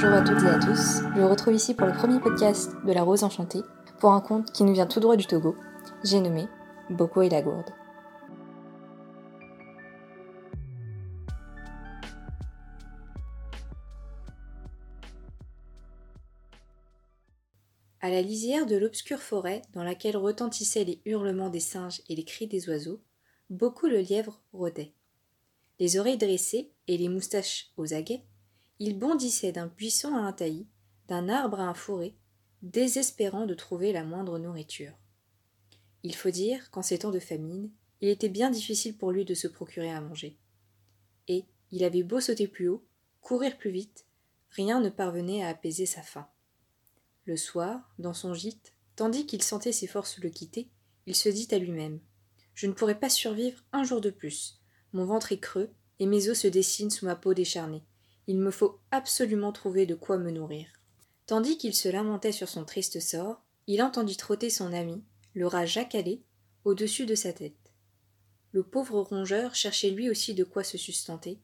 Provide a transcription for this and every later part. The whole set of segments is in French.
bonjour à toutes et à tous. Je vous retrouve ici pour le premier podcast de La Rose Enchantée, pour un conte qui nous vient tout droit du Togo. J'ai nommé Boko et la gourde. À la lisière de l'obscure forêt dans laquelle retentissaient les hurlements des singes et les cris des oiseaux, beaucoup le lièvre rôdait. Les oreilles dressées et les moustaches aux aguets, il bondissait d'un buisson à un taillis, d'un arbre à un fourré, désespérant de trouver la moindre nourriture. Il faut dire qu'en ces temps de famine, il était bien difficile pour lui de se procurer à manger. Et il avait beau sauter plus haut, courir plus vite, rien ne parvenait à apaiser sa faim. Le soir, dans son gîte, tandis qu'il sentait ses forces le quitter, il se dit à lui-même Je ne pourrai pas survivre un jour de plus. Mon ventre est creux et mes os se dessinent sous ma peau décharnée. Il me faut absolument trouver de quoi me nourrir. Tandis qu'il se lamentait sur son triste sort, il entendit trotter son ami, le rat jacalé, au-dessus de sa tête. Le pauvre rongeur cherchait lui aussi de quoi se sustenter,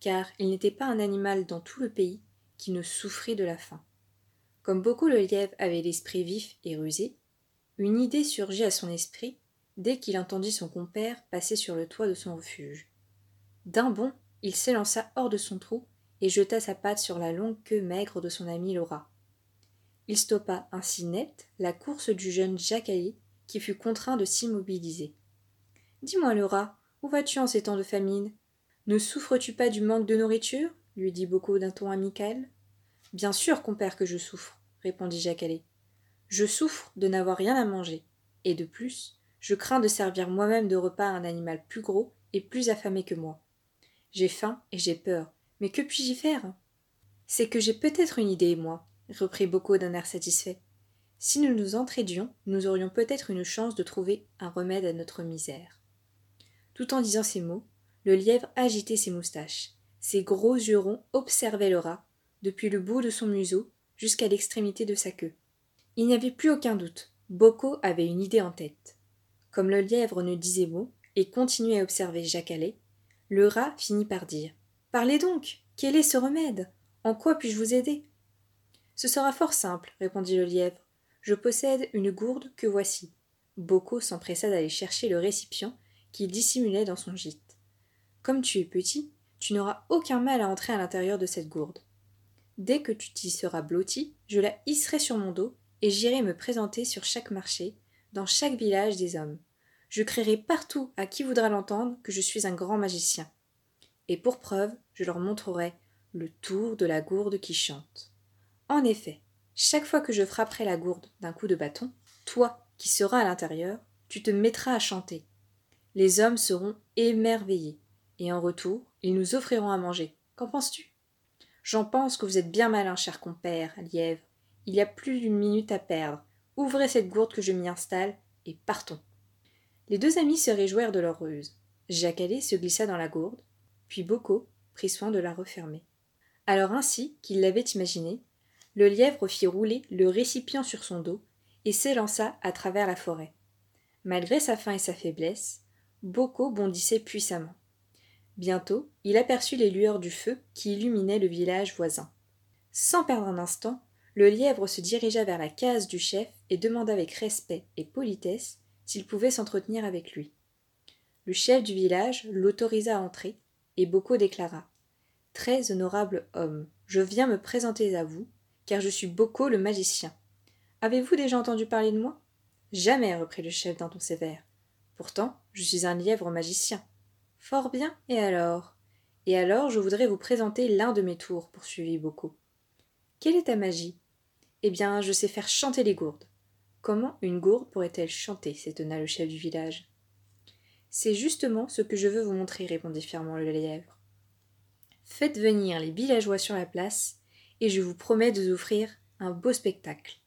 car il n'était pas un animal dans tout le pays qui ne souffrit de la faim. Comme beaucoup le lièvre avait l'esprit vif et rusé, une idée surgit à son esprit dès qu'il entendit son compère passer sur le toit de son refuge. D'un bond, il s'élança hors de son trou et jeta sa patte sur la longue queue maigre de son ami rat. Il stoppa ainsi net la course du jeune Jacqueline qui fut contraint de s'immobiliser. Dis-moi, rat, où vas-tu en ces temps de famine? Ne souffres-tu pas du manque de nourriture? lui dit Boko d'un ton amical. Bien sûr, compère, que je souffre, répondit Jacqueline. Je souffre de n'avoir rien à manger, et de plus, je crains de servir moi-même de repas à un animal plus gros et plus affamé que moi. J'ai faim et j'ai peur, mais que puis-je faire? C'est que j'ai peut-être une idée, moi, reprit Boko d'un air satisfait. Si nous nous entraidions, nous aurions peut-être une chance de trouver un remède à notre misère. Tout en disant ces mots, le lièvre agitait ses moustaches. Ses gros yeux ronds observaient le rat, depuis le bout de son museau jusqu'à l'extrémité de sa queue. Il n'y avait plus aucun doute. Boko avait une idée en tête. Comme le lièvre ne disait mot et continuait à observer Jacquelet, le rat finit par dire Parlez donc Quel est ce remède? En quoi puis-je vous aider? Ce sera fort simple, répondit le lièvre. Je possède une gourde que voici. Boko s'empressa d'aller chercher le récipient qu'il dissimulait dans son gîte. Comme tu es petit, tu n'auras aucun mal à entrer à l'intérieur de cette gourde. Dès que tu t'y seras blotti, je la hisserai sur mon dos et j'irai me présenter sur chaque marché, dans chaque village des hommes. Je crierai partout à qui voudra l'entendre que je suis un grand magicien et pour preuve, je leur montrerai le tour de la gourde qui chante. En effet, chaque fois que je frapperai la gourde d'un coup de bâton, toi, qui seras à l'intérieur, tu te mettras à chanter. Les hommes seront émerveillés, et en retour, ils nous offriront à manger. Qu'en penses-tu? J'en pense que vous êtes bien malin, cher compère, lièvre. Il y a plus d'une minute à perdre. Ouvrez cette gourde que je m'y installe, et partons. Les deux amis se réjouirent de leur ruse. Jacquelet se glissa dans la gourde, puis Boko prit soin de la refermer. Alors ainsi qu'il l'avait imaginé, le lièvre fit rouler le récipient sur son dos et s'élança à travers la forêt. Malgré sa faim et sa faiblesse, Boko bondissait puissamment. Bientôt, il aperçut les lueurs du feu qui illuminaient le village voisin. Sans perdre un instant, le lièvre se dirigea vers la case du chef et demanda avec respect et politesse s'il pouvait s'entretenir avec lui. Le chef du village l'autorisa à entrer et Boko déclara Très honorable homme, je viens me présenter à vous, car je suis Boko le magicien. Avez-vous déjà entendu parler de moi? Jamais, reprit le chef d'un ton sévère. Pourtant, je suis un lièvre magicien. Fort bien, et alors? Et alors, je voudrais vous présenter l'un de mes tours, poursuivit Boko. Quelle est ta magie? Eh bien, je sais faire chanter les gourdes. Comment une gourde pourrait-elle chanter s'étonna le chef du village. C'est justement ce que je veux vous montrer, répondit fièrement le lièvre. Faites venir les villageois sur la place, et je vous promets de vous offrir un beau spectacle.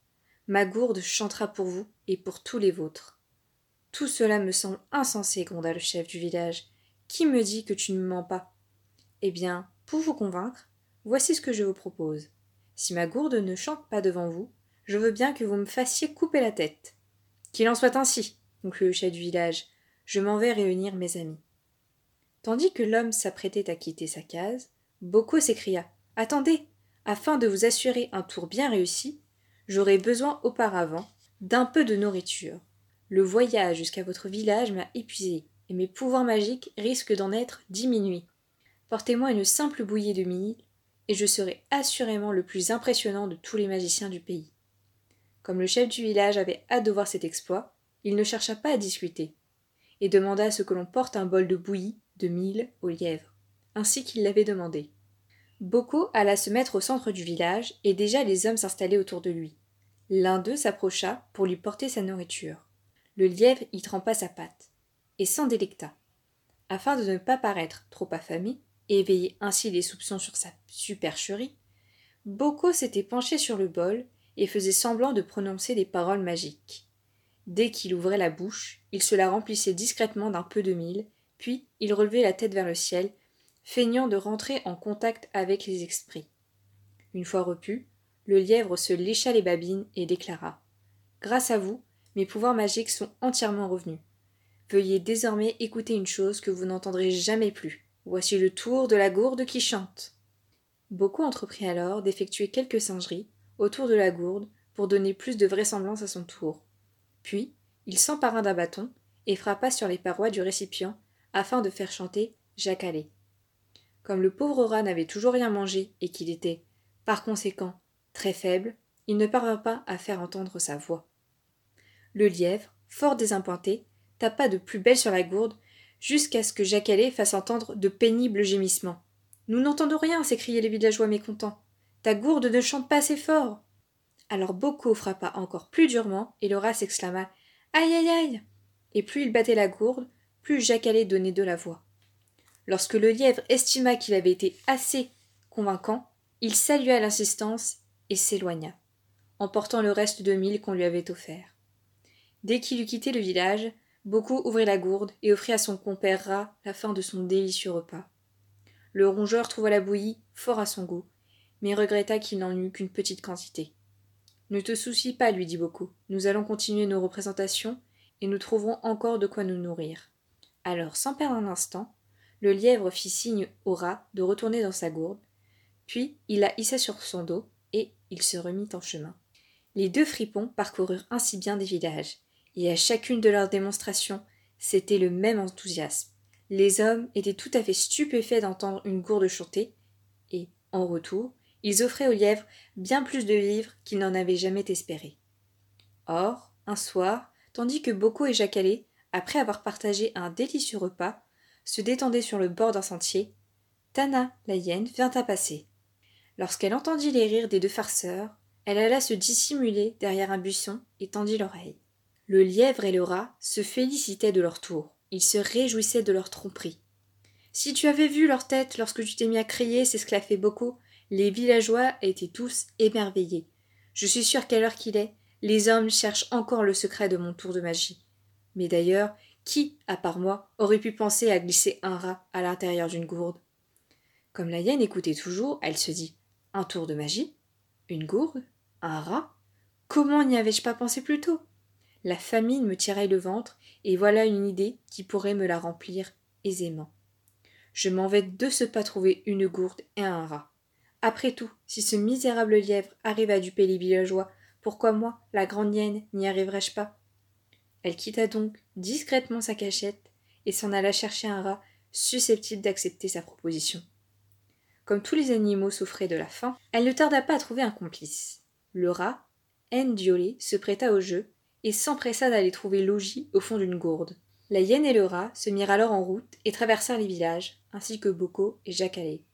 Ma gourde chantera pour vous et pour tous les vôtres. Tout cela me semble insensé, gronda le chef du village. Qui me dit que tu ne me mens pas? Eh bien, pour vous convaincre, voici ce que je vous propose. Si ma gourde ne chante pas devant vous, je veux bien que vous me fassiez couper la tête. Qu'il en soit ainsi, conclut le chef du village, je m'en vais réunir mes amis. Tandis que l'homme s'apprêtait à quitter sa case, Boko s'écria Attendez Afin de vous assurer un tour bien réussi, j'aurai besoin auparavant d'un peu de nourriture. Le voyage jusqu'à votre village m'a épuisé, et mes pouvoirs magiques risquent d'en être diminués. Portez-moi une simple bouillée de mille, et je serai assurément le plus impressionnant de tous les magiciens du pays. Comme le chef du village avait hâte de voir cet exploit, il ne chercha pas à discuter, et demanda ce que l'on porte un bol de bouillie de mille au lièvre, ainsi qu'il l'avait demandé. Boko alla se mettre au centre du village, et déjà les hommes s'installaient autour de lui. L'un d'eux s'approcha pour lui porter sa nourriture. Le lièvre y trempa sa patte, et s'en délecta. Afin de ne pas paraître trop affamé, et éveiller ainsi les soupçons sur sa supercherie, Boko s'était penché sur le bol et faisait semblant de prononcer des paroles magiques. Dès qu'il ouvrait la bouche, il se la remplissait discrètement d'un peu de mille, puis il relevait la tête vers le ciel, feignant de rentrer en contact avec les esprits. Une fois repu, le lièvre se lécha les babines et déclara Grâce à vous, mes pouvoirs magiques sont entièrement revenus. Veuillez désormais écouter une chose que vous n'entendrez jamais plus. Voici le tour de la gourde qui chante. Beaucoup entreprit alors d'effectuer quelques singeries autour de la gourde pour donner plus de vraisemblance à son tour. Puis, il s'empara d'un bâton et frappa sur les parois du récipient afin de faire chanter Jacalé. Comme le pauvre rat n'avait toujours rien mangé et qu'il était, par conséquent, très faible, il ne parvint pas à faire entendre sa voix. Le lièvre, fort désappointé, tapa de plus belle sur la gourde, jusqu'à ce que Jacalé fasse entendre de pénibles gémissements. Nous n'entendons rien, s'écriaient les villageois mécontents. Ta gourde ne chante pas assez fort. Alors Boko frappa encore plus durement, et le rat s'exclama Aïe aïe aïe Et plus il battait la gourde, plus Jacalé donnait de la voix. Lorsque le lièvre estima qu'il avait été assez convaincant, il salua l'insistance et s'éloigna, emportant le reste de mille qu'on lui avait offert. Dès qu'il eut quitté le village, Beaucoup ouvrit la gourde et offrit à son compère rat la fin de son délicieux repas. Le rongeur trouva la bouillie fort à son goût, mais regretta qu'il n'en eût qu'une petite quantité. Ne te soucie pas, lui dit Beaucoup. Nous allons continuer nos représentations et nous trouverons encore de quoi nous nourrir. Alors, sans perdre un instant, le lièvre fit signe au rat de retourner dans sa gourde, puis il la hissa sur son dos et il se remit en chemin. Les deux fripons parcoururent ainsi bien des villages, et à chacune de leurs démonstrations, c'était le même enthousiasme. Les hommes étaient tout à fait stupéfaits d'entendre une gourde chanter, et, en retour, ils offraient aux lièvres bien plus de vivres qu'ils n'en avaient jamais espéré. Or, un soir, tandis que Boko et Jacalé, après avoir partagé un délicieux repas, se détendaient sur le bord d'un sentier, Tana, la hyène, vint à passer. Lorsqu'elle entendit les rires des deux farceurs, elle alla se dissimuler derrière un buisson et tendit l'oreille. Le lièvre et le rat se félicitaient de leur tour. Ils se réjouissaient de leur tromperie. Si tu avais vu leur tête lorsque tu t'es mis à crier, s'esclaffait beaucoup, les villageois étaient tous émerveillés. Je suis sûr qu'à l'heure qu'il est, les hommes cherchent encore le secret de mon tour de magie. Mais d'ailleurs, qui, à part moi, aurait pu penser à glisser un rat à l'intérieur d'une gourde? Comme la hyène écoutait toujours, elle se dit Un tour de magie? Une gourde? Un rat? Comment n'y avais-je pas pensé plus tôt? La famine me tiraille le ventre, et voilà une idée qui pourrait me la remplir aisément. Je m'en vais de ce pas trouver une gourde et un rat. Après tout, si ce misérable lièvre arrive à duper les villageois, pourquoi moi, la grande hyène, n'y arriverais-je pas? Elle quitta donc discrètement sa cachette et s'en alla chercher un rat susceptible d'accepter sa proposition. Comme tous les animaux souffraient de la faim, elle ne tarda pas à trouver un complice. Le rat, Ndiolé, se prêta au jeu et s'empressa d'aller trouver logis au fond d'une gourde. La hyène et le rat se mirent alors en route et traversèrent les villages, ainsi que Boko et Jacalé.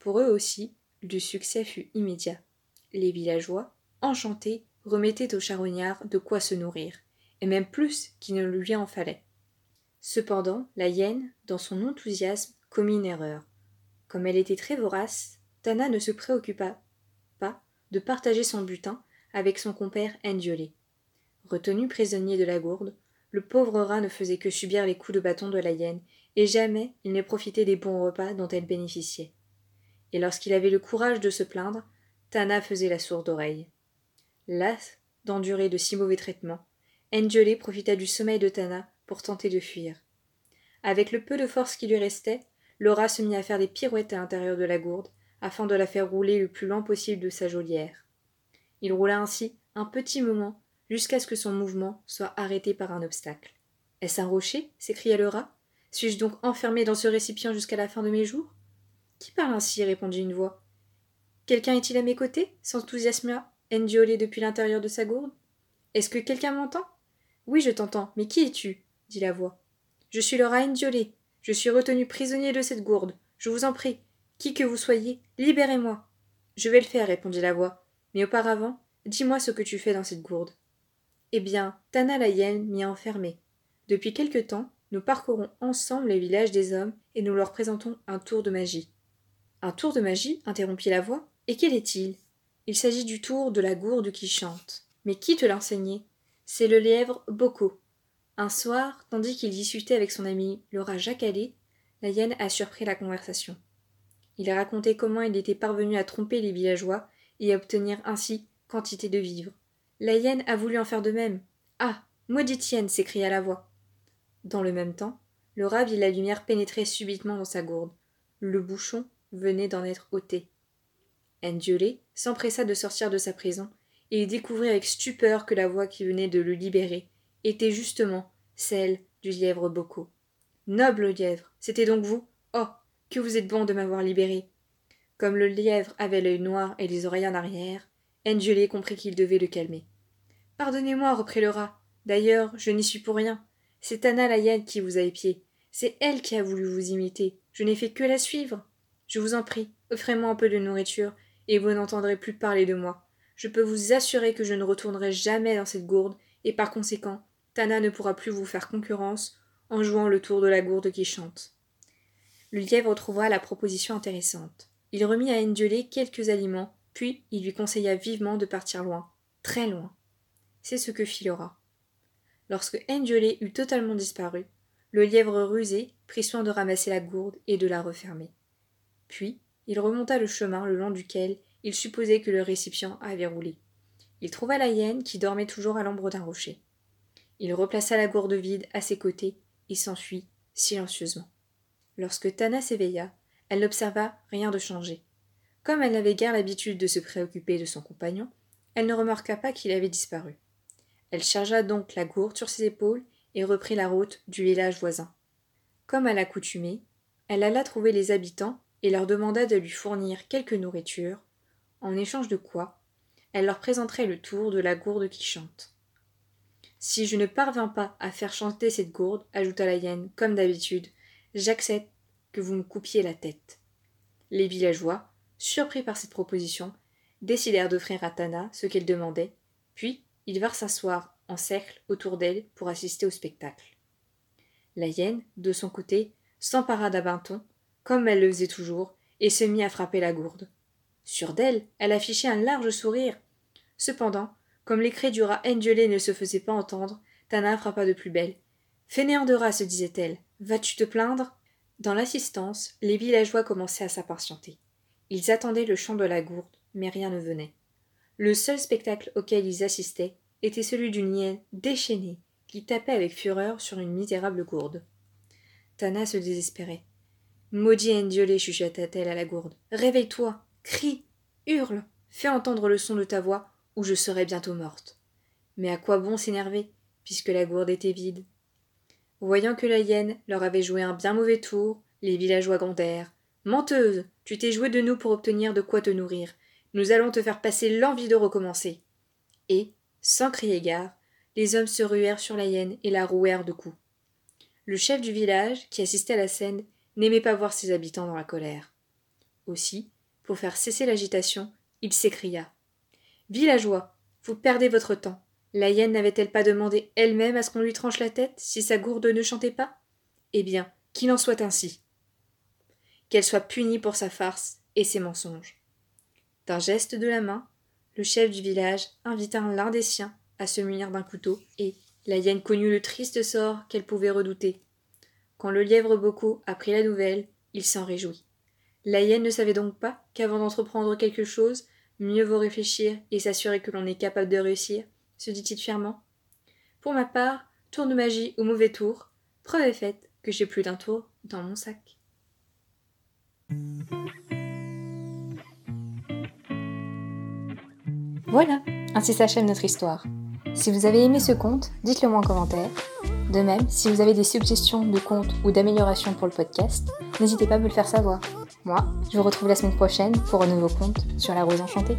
Pour eux aussi, le succès fut immédiat. Les villageois, enchantés, remettaient au charognard de quoi se nourrir, et même plus qu'il ne lui en fallait. Cependant, la hyène, dans son enthousiasme, commit une erreur. Comme elle était très vorace, Tana ne se préoccupa pas de partager son butin avec son compère Ndiolé. Retenu prisonnier de la gourde, le pauvre rat ne faisait que subir les coups de bâton de la hyène, et jamais il ne profitait des bons repas dont elle bénéficiait. Et lorsqu'il avait le courage de se plaindre, Tana faisait la sourde oreille. Las d'endurer de si mauvais traitements, Engelé profita du sommeil de Tana pour tenter de fuir. Avec le peu de force qui lui restait, Laura se mit à faire des pirouettes à l'intérieur de la gourde, afin de la faire rouler le plus lent possible de sa geôlière. Il roula ainsi un petit moment jusqu'à ce que son mouvement soit arrêté par un obstacle. Est-ce un rocher? s'écria le rat. Suis-je donc enfermé dans ce récipient jusqu'à la fin de mes jours? Qui parle ainsi répondit une voix. Quelqu'un est-il à mes côtés s'enthousiasma Endiolé depuis l'intérieur de sa gourde? Est-ce que quelqu'un m'entend? Oui, je t'entends, mais qui es-tu? dit la voix. Je suis le rat Endiolé. Je suis retenu prisonnier de cette gourde. Je vous en prie, qui que vous soyez, libérez-moi. Je vais le faire, répondit la voix. Mais auparavant, dis-moi ce que tu fais dans cette gourde. Eh bien, Tana la hyène m'y a enfermé. Depuis quelque temps, nous parcourons ensemble les villages des hommes et nous leur présentons un tour de magie. Un tour de magie interrompit la voix. Et quel est-il? Il s'agit du tour de la gourde qui chante. Mais qui te l'a enseigné? C'est le lièvre Boko. Un soir, tandis qu'il discutait avec son ami le rat Jacalé, la hyène a surpris la conversation. Il a raconté comment il était parvenu à tromper les villageois et à obtenir ainsi quantité de vivres. La hyène a voulu en faire de même. Ah Maudite hyène s'écria la voix. Dans le même temps, rat vit la lumière pénétrer subitement dans sa gourde. Le bouchon venait d'en être ôté. Endiolé s'empressa de sortir de sa prison et découvrit avec stupeur que la voix qui venait de le libérer était justement celle du lièvre Boko. Noble lièvre, c'était donc vous? Oh, que vous êtes bon de m'avoir libéré. Comme le lièvre avait l'œil noir et les oreilles en arrière, Endiolé comprit qu'il devait le calmer. Pardonnez-moi, reprit le rat. D'ailleurs, je n'y suis pour rien. C'est Anna la qui vous a épié. C'est elle qui a voulu vous imiter. Je n'ai fait que la suivre. Je vous en prie, offrez-moi un peu de nourriture, et vous n'entendrez plus parler de moi. Je peux vous assurer que je ne retournerai jamais dans cette gourde, et par conséquent, Tana ne pourra plus vous faire concurrence en jouant le tour de la gourde qui chante. Le lièvre trouva la proposition intéressante. Il remit à Endiolé quelques aliments, puis il lui conseilla vivement de partir loin, très loin. C'est ce que fit rat. Lorsque Endiolé eut totalement disparu, le lièvre rusé prit soin de ramasser la gourde et de la refermer. Puis il remonta le chemin le long duquel il supposait que le récipient avait roulé. Il trouva la hyène qui dormait toujours à l'ombre d'un rocher. Il replaça la gourde vide à ses côtés et s'enfuit silencieusement. Lorsque Tana s'éveilla, elle n'observa rien de changé. Comme elle n'avait guère l'habitude de se préoccuper de son compagnon, elle ne remarqua pas qu'il avait disparu. Elle chargea donc la gourde sur ses épaules et reprit la route du village voisin. Comme à l'accoutumée, elle alla trouver les habitants et leur demanda de lui fournir quelque nourriture, en échange de quoi elle leur présenterait le tour de la gourde qui chante. Si je ne parvins pas à faire chanter cette gourde, ajouta la hyène, comme d'habitude, j'accepte que vous me coupiez la tête. Les villageois, surpris par cette proposition, décidèrent d'offrir à Tana ce qu'elle demandait, puis ils vinrent s'asseoir en cercle autour d'elle pour assister au spectacle. La hyène, de son côté, s'empara d'un bâton, comme elle le faisait toujours, et se mit à frapper la gourde. Sur d'elle, elle affichait un large sourire. Cependant, comme les cris du rat Endiolé ne se faisaient pas entendre, Tana frappa de plus belle. Fainéant de rat, se disait-elle, vas-tu te plaindre? Dans l'assistance, les villageois commençaient à s'impatienter. Ils attendaient le chant de la gourde, mais rien ne venait. Le seul spectacle auquel ils assistaient était celui d'une hyène déchaînée qui tapait avec fureur sur une misérable gourde. Tana se désespérait. Maudit Endiolé, chuchota-t-elle à la gourde. Réveille-toi, crie, hurle, fais entendre le son de ta voix, ou je serai bientôt morte. Mais à quoi bon s'énerver, puisque la gourde était vide? Voyant que la hyène leur avait joué un bien mauvais tour, les villageois grondèrent. Menteuse, tu t'es jouée de nous pour obtenir de quoi te nourrir. Nous allons te faire passer l'envie de recommencer. Et, sans crier gare, les hommes se ruèrent sur la hyène et la rouèrent de coups. Le chef du village, qui assistait à la scène, n'aimait pas voir ses habitants dans la colère. Aussi, pour faire cesser l'agitation, il s'écria. Villageois, vous perdez votre temps. La hyène n'avait-elle pas demandé elle-même à ce qu'on lui tranche la tête si sa gourde ne chantait pas? Eh bien, qu'il en soit ainsi. Qu'elle soit punie pour sa farce et ses mensonges. D'un geste de la main, le chef du village invita l'un des siens à se munir d'un couteau et la hyène connut le triste sort qu'elle pouvait redouter. Quand le lièvre Boko apprit la nouvelle, il s'en réjouit. La hyène ne savait donc pas qu'avant d'entreprendre quelque chose, mieux vaut réfléchir et s'assurer que l'on est capable de réussir, se dit-il fièrement. Pour ma part, tour de magie ou mauvais tour, preuve est faite que j'ai plus d'un tour dans mon sac. Voilà, ainsi s'achève notre histoire. Si vous avez aimé ce conte, dites-le moi en commentaire de même, si vous avez des suggestions de contes ou d'améliorations pour le podcast, n'hésitez pas à me le faire savoir. Moi, je vous retrouve la semaine prochaine pour un nouveau conte sur la rose enchantée.